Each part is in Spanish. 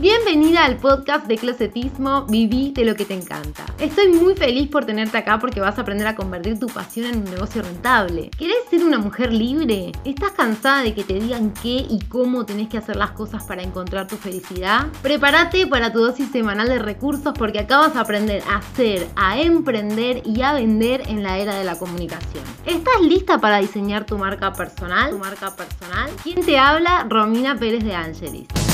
Bienvenida al podcast de Closetismo, viví de lo que te encanta. Estoy muy feliz por tenerte acá porque vas a aprender a convertir tu pasión en un negocio rentable. ¿Querés ser una mujer libre? ¿Estás cansada de que te digan qué y cómo tenés que hacer las cosas para encontrar tu felicidad? Prepárate para tu dosis semanal de recursos porque acá vas a aprender a hacer, a emprender y a vender en la era de la comunicación. ¿Estás lista para diseñar tu marca personal? ¿Tu marca personal? ¿Quién te habla? Romina Pérez de Angelis.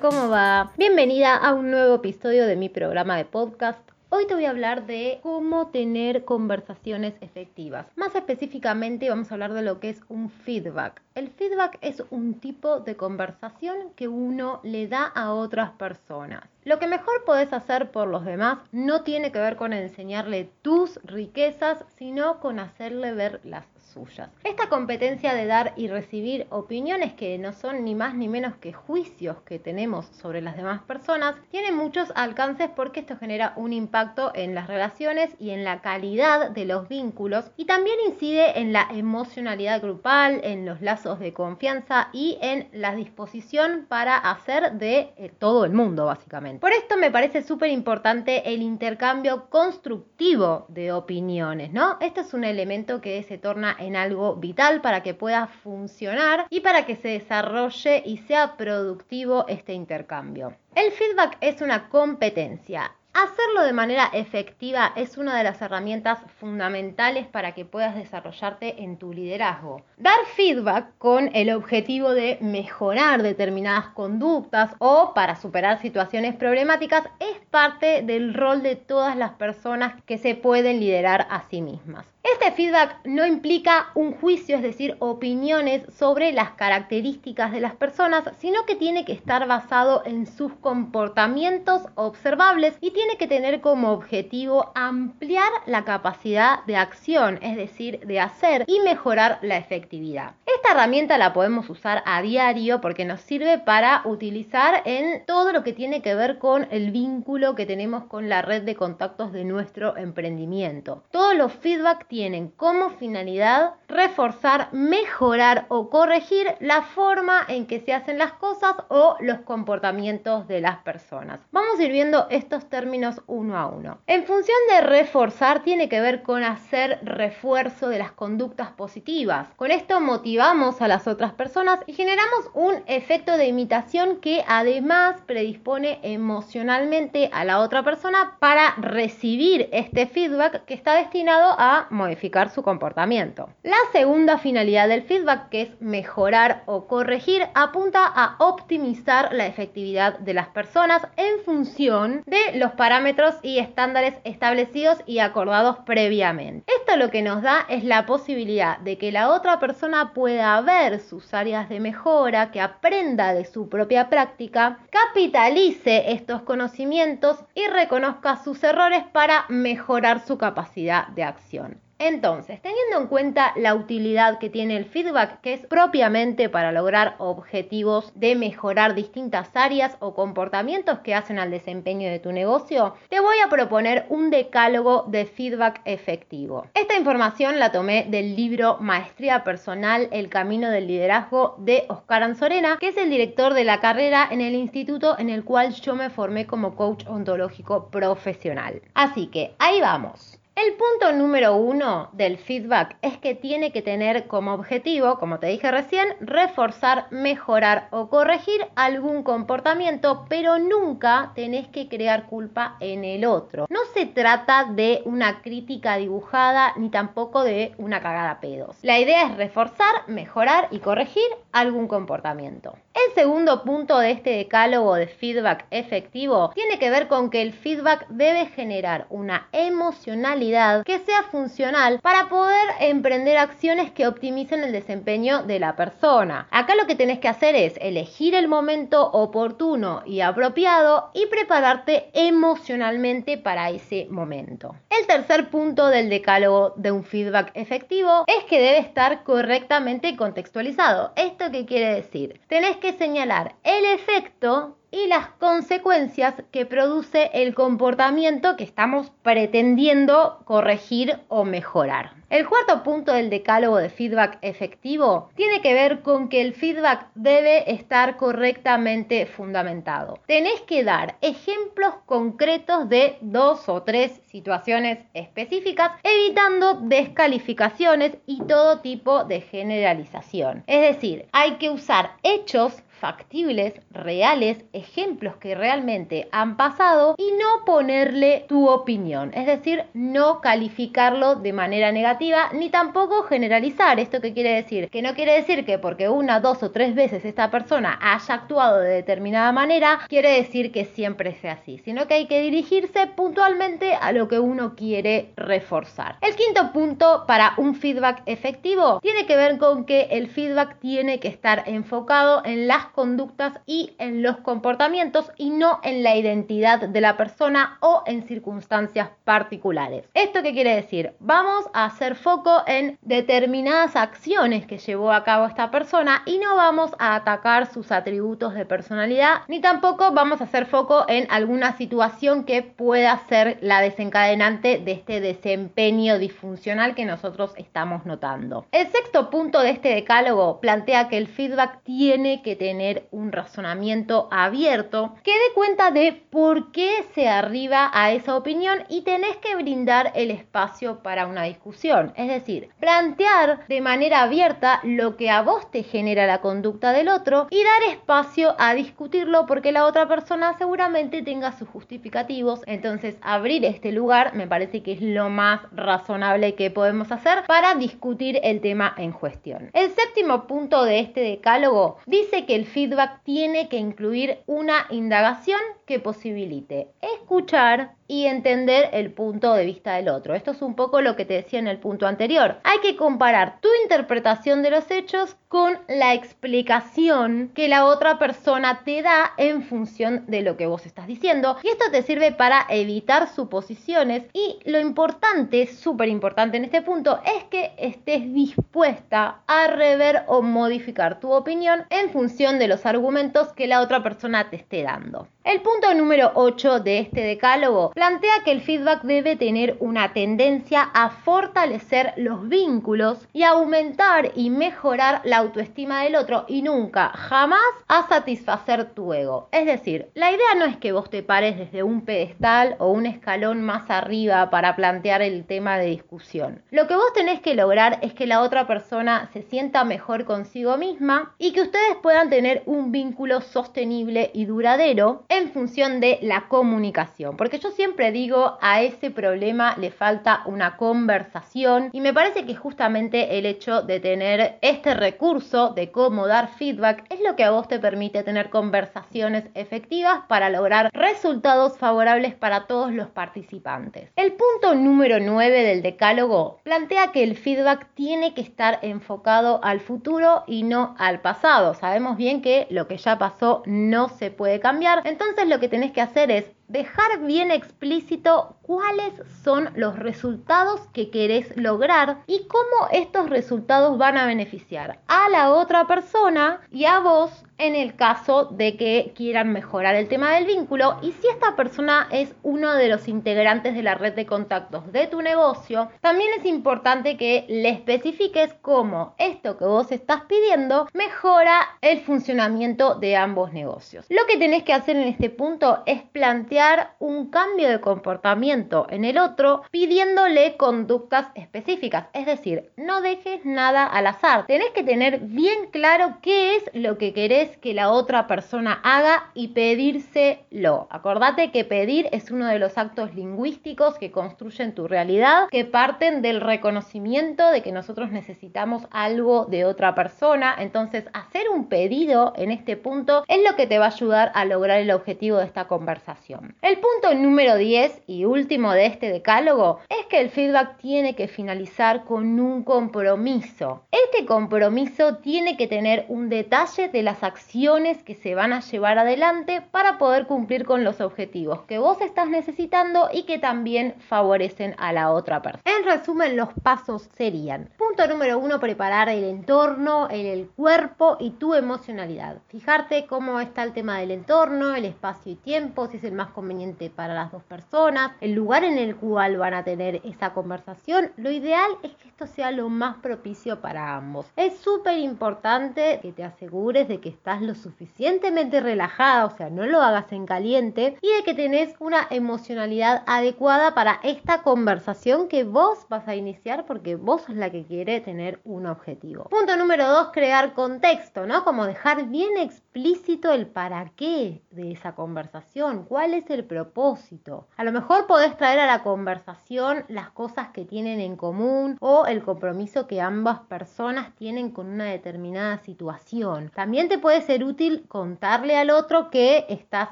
¿Cómo va? Bienvenida a un nuevo episodio de mi programa de podcast. Hoy te voy a hablar de cómo tener conversaciones efectivas. Más específicamente vamos a hablar de lo que es un feedback. El feedback es un tipo de conversación que uno le da a otras personas. Lo que mejor podés hacer por los demás no tiene que ver con enseñarle tus riquezas, sino con hacerle ver las suyas. Esta competencia de dar y recibir opiniones que no son ni más ni menos que juicios que tenemos sobre las demás personas, tiene muchos alcances porque esto genera un impacto en las relaciones y en la calidad de los vínculos y también incide en la emocionalidad grupal, en los lazos de confianza y en la disposición para hacer de eh, todo el mundo básicamente. Por esto me parece súper importante el intercambio constructivo de opiniones, ¿no? Este es un elemento que se torna en algo vital para que pueda funcionar y para que se desarrolle y sea productivo este intercambio. El feedback es una competencia. Hacerlo de manera efectiva es una de las herramientas fundamentales para que puedas desarrollarte en tu liderazgo. Dar feedback con el objetivo de mejorar determinadas conductas o para superar situaciones problemáticas es parte del rol de todas las personas que se pueden liderar a sí mismas. Este feedback no implica un juicio, es decir, opiniones sobre las características de las personas, sino que tiene que estar basado en sus comportamientos observables y tiene que tener como objetivo ampliar la capacidad de acción, es decir, de hacer y mejorar la efectividad. Esta herramienta la podemos usar a diario porque nos sirve para utilizar en todo lo que tiene que ver con el vínculo que tenemos con la red de contactos de nuestro emprendimiento. Todos los feedback tienen como finalidad reforzar, mejorar o corregir la forma en que se hacen las cosas o los comportamientos de las personas. Vamos a ir viendo estos términos uno a uno. En función de reforzar tiene que ver con hacer refuerzo de las conductas positivas. Con esto motivamos a las otras personas y generamos un efecto de imitación que además predispone emocionalmente a la otra persona para recibir este feedback que está destinado a modificar su comportamiento. La segunda finalidad del feedback, que es mejorar o corregir, apunta a optimizar la efectividad de las personas en función de los parámetros y estándares establecidos y acordados previamente. Esto lo que nos da es la posibilidad de que la otra persona pueda ver sus áreas de mejora, que aprenda de su propia práctica, capitalice estos conocimientos y reconozca sus errores para mejorar su capacidad de acción. Entonces, teniendo en cuenta la utilidad que tiene el feedback, que es propiamente para lograr objetivos de mejorar distintas áreas o comportamientos que hacen al desempeño de tu negocio, te voy a proponer un decálogo de feedback efectivo. Esta información la tomé del libro Maestría Personal, El Camino del Liderazgo de Oscar Anzorena, que es el director de la carrera en el instituto en el cual yo me formé como coach ontológico profesional. Así que ahí vamos. El punto número uno del feedback es que tiene que tener como objetivo, como te dije recién, reforzar, mejorar o corregir algún comportamiento, pero nunca tenés que crear culpa en el otro. No se trata de una crítica dibujada ni tampoco de una cagada pedos. La idea es reforzar, mejorar y corregir algún comportamiento. Segundo punto de este decálogo de feedback efectivo tiene que ver con que el feedback debe generar una emocionalidad que sea funcional para poder emprender acciones que optimicen el desempeño de la persona. Acá lo que tenés que hacer es elegir el momento oportuno y apropiado y prepararte emocionalmente para ese momento. El tercer punto del decálogo de un feedback efectivo es que debe estar correctamente contextualizado. ¿Esto qué quiere decir? Tenés que señalar el efecto y las consecuencias que produce el comportamiento que estamos pretendiendo corregir o mejorar. El cuarto punto del decálogo de feedback efectivo tiene que ver con que el feedback debe estar correctamente fundamentado. Tenés que dar ejemplos concretos de dos o tres situaciones específicas, evitando descalificaciones y todo tipo de generalización. Es decir, hay que usar hechos factibles, reales, ejemplos que realmente han pasado y no ponerle tu opinión, es decir, no calificarlo de manera negativa ni tampoco generalizar. ¿Esto qué quiere decir? Que no quiere decir que porque una, dos o tres veces esta persona haya actuado de determinada manera, quiere decir que siempre sea así, sino que hay que dirigirse puntualmente a lo que uno quiere reforzar. El quinto punto para un feedback efectivo tiene que ver con que el feedback tiene que estar enfocado en las conductas y en los comportamientos y no en la identidad de la persona o en circunstancias particulares. ¿Esto qué quiere decir? Vamos a hacer foco en determinadas acciones que llevó a cabo esta persona y no vamos a atacar sus atributos de personalidad ni tampoco vamos a hacer foco en alguna situación que pueda ser la desencadenante de este desempeño disfuncional que nosotros estamos notando. El sexto punto de este decálogo plantea que el feedback tiene que tener un razonamiento abierto que dé cuenta de por qué se arriba a esa opinión y tenés que brindar el espacio para una discusión. Es decir, plantear de manera abierta lo que a vos te genera la conducta del otro y dar espacio a discutirlo porque la otra persona seguramente tenga sus justificativos. Entonces, abrir este lugar me parece que es lo más razonable que podemos hacer para discutir el tema en cuestión. El séptimo punto de este decálogo dice que el feedback tiene que incluir una indagación que posibilite escuchar y entender el punto de vista del otro. Esto es un poco lo que te decía en el punto anterior. Hay que comparar tu interpretación de los hechos con la explicación que la otra persona te da en función de lo que vos estás diciendo. Y esto te sirve para evitar suposiciones y lo importante, súper importante en este punto, es que estés dispuesta a rever o modificar tu opinión en función de los argumentos que la otra persona te esté dando. El punto número 8 de este decálogo plantea que el feedback debe tener una tendencia a fortalecer los vínculos y aumentar y mejorar la autoestima del otro y nunca, jamás a satisfacer tu ego. Es decir, la idea no es que vos te pares desde un pedestal o un escalón más arriba para plantear el tema de discusión. Lo que vos tenés que lograr es que la otra persona se sienta mejor consigo misma y que ustedes puedan tener un vínculo sostenible y duradero en función de la comunicación. Porque yo siempre digo, a ese problema le falta una conversación y me parece que justamente el hecho de tener este recurso de cómo dar feedback es lo que a vos te permite tener conversaciones efectivas para lograr resultados favorables para todos los participantes. El punto número 9 del decálogo plantea que el feedback tiene que estar enfocado al futuro y no al pasado. Sabemos bien que lo que ya pasó no se puede cambiar. Entonces lo que tenés que hacer es dejar bien explícito cuáles son los resultados que querés lograr y cómo estos resultados van a beneficiar a la otra persona y a vos en el caso de que quieran mejorar el tema del vínculo y si esta persona es uno de los integrantes de la red de contactos de tu negocio, también es importante que le especifiques cómo esto que vos estás pidiendo mejora el funcionamiento de ambos negocios. Lo que tenés que hacer en este punto es plantear un cambio de comportamiento en el otro pidiéndole conductas específicas, es decir, no dejes nada al azar, tenés que tener bien claro qué es lo que querés que la otra persona haga y pedírselo. Acordate que pedir es uno de los actos lingüísticos que construyen tu realidad, que parten del reconocimiento de que nosotros necesitamos algo de otra persona. Entonces, hacer un pedido en este punto es lo que te va a ayudar a lograr el objetivo de esta conversación. El punto número 10 y último de este decálogo es que el feedback tiene que finalizar con un compromiso. Este compromiso tiene que tener un detalle de las acciones que se van a llevar adelante para poder cumplir con los objetivos que vos estás necesitando y que también favorecen a la otra persona. En resumen, los pasos serían, punto número uno, preparar el entorno, el, el cuerpo y tu emocionalidad. Fijarte cómo está el tema del entorno, el espacio y tiempo, si es el más conveniente para las dos personas, el lugar en el cual van a tener esa conversación. Lo ideal es que esto sea lo más propicio para ambos. Es súper importante que te asegures de que estás lo suficientemente relajada, o sea, no lo hagas en caliente y de que tenés una emocionalidad adecuada para esta conversación que vos vas a iniciar porque vos sos la que quiere tener un objetivo. Punto número dos, crear contexto, ¿no? Como dejar bien explícito el para qué de esa conversación, cuál es el propósito. A lo mejor podés traer a la conversación las cosas que tienen en común o el compromiso que ambas personas tienen con una determinada situación. También te puede ser útil contarle al otro que estás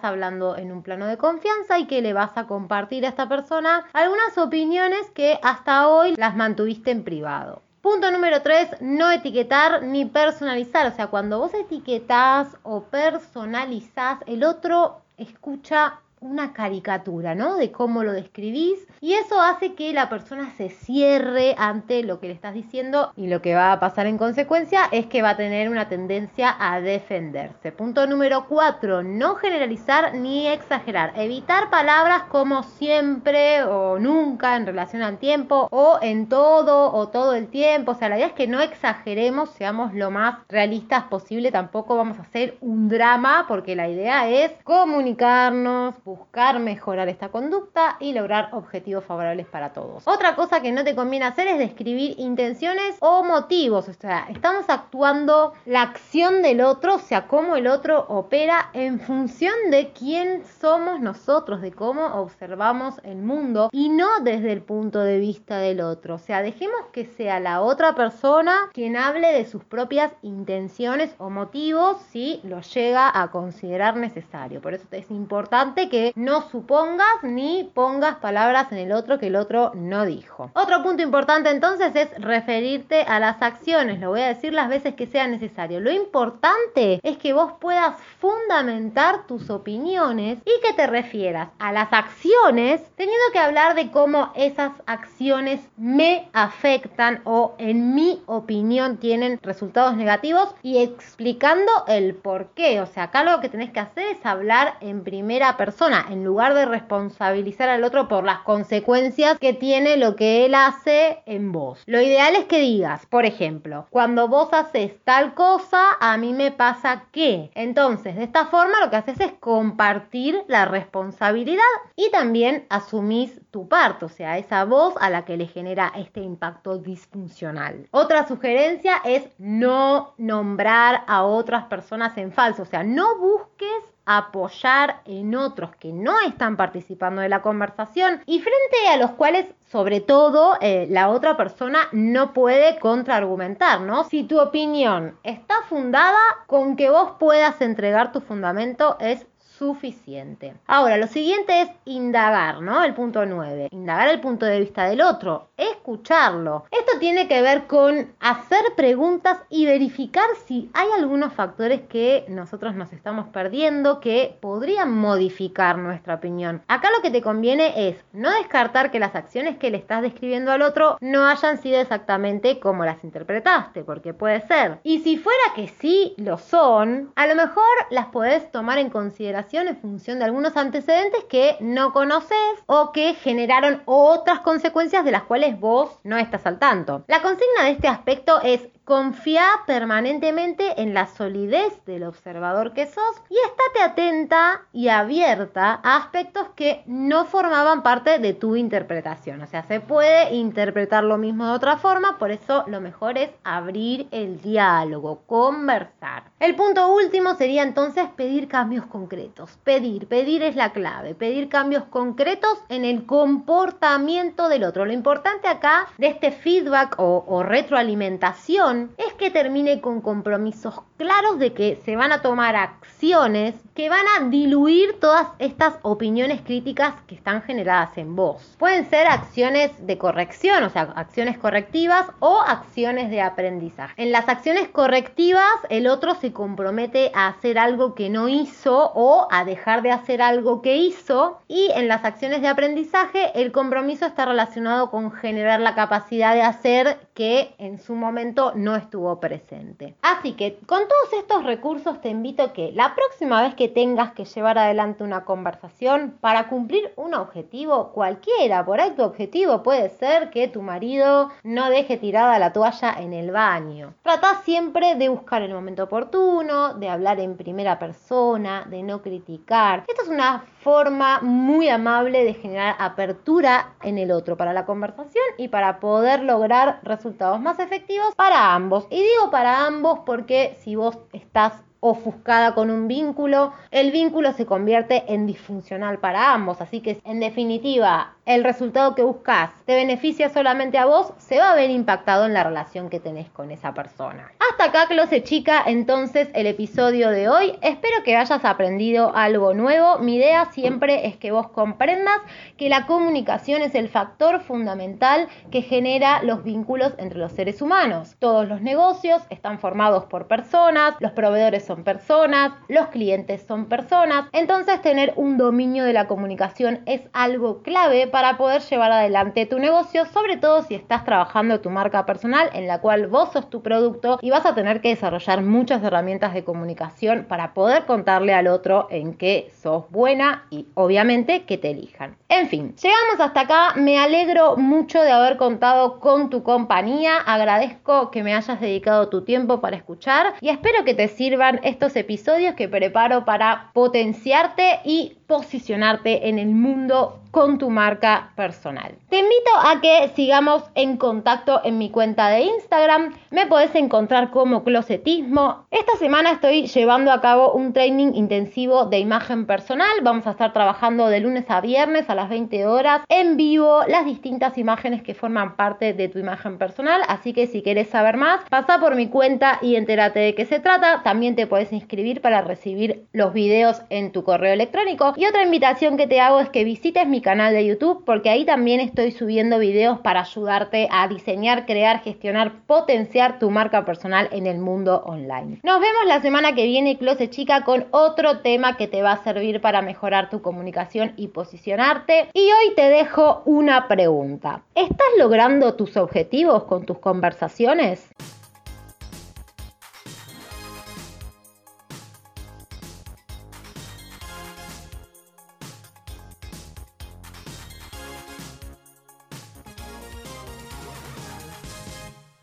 hablando en un plano de confianza y que le vas a compartir a esta persona algunas opiniones que hasta hoy las mantuviste en privado. Punto número 3, no etiquetar ni personalizar. O sea, cuando vos etiquetás o personalizás, el otro escucha una caricatura, ¿no? De cómo lo describís y eso hace que la persona se cierre ante lo que le estás diciendo y lo que va a pasar en consecuencia es que va a tener una tendencia a defenderse. Punto número 4, no generalizar ni exagerar. Evitar palabras como siempre o nunca en relación al tiempo o en todo o todo el tiempo. O sea, la idea es que no exageremos, seamos lo más realistas posible. Tampoco vamos a hacer un drama porque la idea es comunicarnos, buscar mejorar esta conducta y lograr objetivos favorables para todos. Otra cosa que no te conviene hacer es describir intenciones o motivos, o sea, estamos actuando la acción del otro, o sea, cómo el otro opera en función de quién somos nosotros, de cómo observamos el mundo y no desde el punto de vista del otro. O sea, dejemos que sea la otra persona quien hable de sus propias intenciones o motivos si lo llega a considerar necesario. Por eso es importante que no supongas ni pongas palabras en el otro que el otro no dijo. Otro punto importante entonces es referirte a las acciones. Lo voy a decir las veces que sea necesario. Lo importante es que vos puedas fundamentar tus opiniones y que te refieras a las acciones teniendo que hablar de cómo esas acciones me afectan o en mi opinión tienen resultados negativos y explicando el por qué. O sea, acá lo que tenés que hacer es hablar en primera persona en lugar de responsabilizar al otro por las consecuencias que tiene lo que él hace en vos. Lo ideal es que digas, por ejemplo, cuando vos haces tal cosa, a mí me pasa que. Entonces, de esta forma lo que haces es compartir la responsabilidad y también asumís tu parte, o sea, esa voz a la que le genera este impacto disfuncional. Otra sugerencia es no nombrar a otras personas en falso, o sea, no busques apoyar en otros que no están participando de la conversación y frente a los cuales sobre todo eh, la otra persona no puede contraargumentar, ¿no? Si tu opinión está fundada, con que vos puedas entregar tu fundamento es suficiente. Ahora, lo siguiente es indagar, ¿no? El punto 9. Indagar el punto de vista del otro, escucharlo. Esto tiene que ver con hacer preguntas y verificar si hay algunos factores que nosotros nos estamos perdiendo que podrían modificar nuestra opinión. Acá lo que te conviene es no descartar que las acciones que le estás describiendo al otro no hayan sido exactamente como las interpretaste, porque puede ser. Y si fuera que sí lo son, a lo mejor las podés tomar en consideración en función de algunos antecedentes que no conoces o que generaron otras consecuencias de las cuales vos no estás al tanto. La consigna de este aspecto es Confía permanentemente en la solidez del observador que sos y estate atenta y abierta a aspectos que no formaban parte de tu interpretación. O sea, se puede interpretar lo mismo de otra forma, por eso lo mejor es abrir el diálogo, conversar. El punto último sería entonces pedir cambios concretos. Pedir, pedir es la clave, pedir cambios concretos en el comportamiento del otro. Lo importante acá de este feedback o, o retroalimentación es que termine con compromisos claros de que se van a tomar acciones que van a diluir todas estas opiniones críticas que están generadas en vos. Pueden ser acciones de corrección, o sea, acciones correctivas o acciones de aprendizaje. En las acciones correctivas, el otro se compromete a hacer algo que no hizo o a dejar de hacer algo que hizo. Y en las acciones de aprendizaje, el compromiso está relacionado con generar la capacidad de hacer que en su momento no estuvo presente. Así que con todos estos recursos te invito a que la próxima vez que tengas que llevar adelante una conversación para cumplir un objetivo cualquiera, por ahí tu objetivo puede ser que tu marido no deje tirada la toalla en el baño. Trata siempre de buscar el momento oportuno, de hablar en primera persona, de no criticar. Esta es una forma muy amable de generar apertura en el otro para la conversación y para poder lograr resultados más efectivos para ambos. Y digo para ambos porque si vos estás ofuscada con un vínculo, el vínculo se convierte en disfuncional para ambos. Así que, en definitiva, el resultado que buscas te beneficia solamente a vos, se va a ver impactado en la relación que tenés con esa persona. Hasta acá, Close Chica, entonces el episodio de hoy. Espero que hayas aprendido algo nuevo. Mi idea siempre es que vos comprendas que la comunicación es el factor fundamental que genera los vínculos entre los seres humanos. Todos los negocios están formados por personas, los proveedores son personas, los clientes son personas. Entonces tener un dominio de la comunicación es algo clave para poder llevar adelante tu negocio, sobre todo si estás trabajando tu marca personal en la cual vos sos tu producto y vas a tener que desarrollar muchas herramientas de comunicación para poder contarle al otro en qué sos buena y obviamente que te elijan. En fin, llegamos hasta acá. Me alegro mucho de haber contado con tu compañía. Agradezco que me hayas dedicado tu tiempo para escuchar y espero que te sirvan estos episodios que preparo para potenciarte y posicionarte en el mundo con tu marca personal. Te invito a que sigamos en contacto en mi cuenta de Instagram. Me puedes encontrar como Closetismo. Esta semana estoy llevando a cabo un training intensivo de imagen personal. Vamos a estar trabajando de lunes a viernes a las 20 horas en vivo las distintas imágenes que forman parte de tu imagen personal. Así que si quieres saber más, pasa por mi cuenta y entérate de qué se trata. También te puedes inscribir para recibir los videos en tu correo electrónico y otra invitación que te hago es que visites mi canal de YouTube porque ahí también estoy subiendo videos para ayudarte a diseñar, crear, gestionar, potenciar tu marca personal en el mundo online. Nos vemos la semana que viene, Close Chica, con otro tema que te va a servir para mejorar tu comunicación y posicionarte. Y hoy te dejo una pregunta. ¿Estás logrando tus objetivos con tus conversaciones?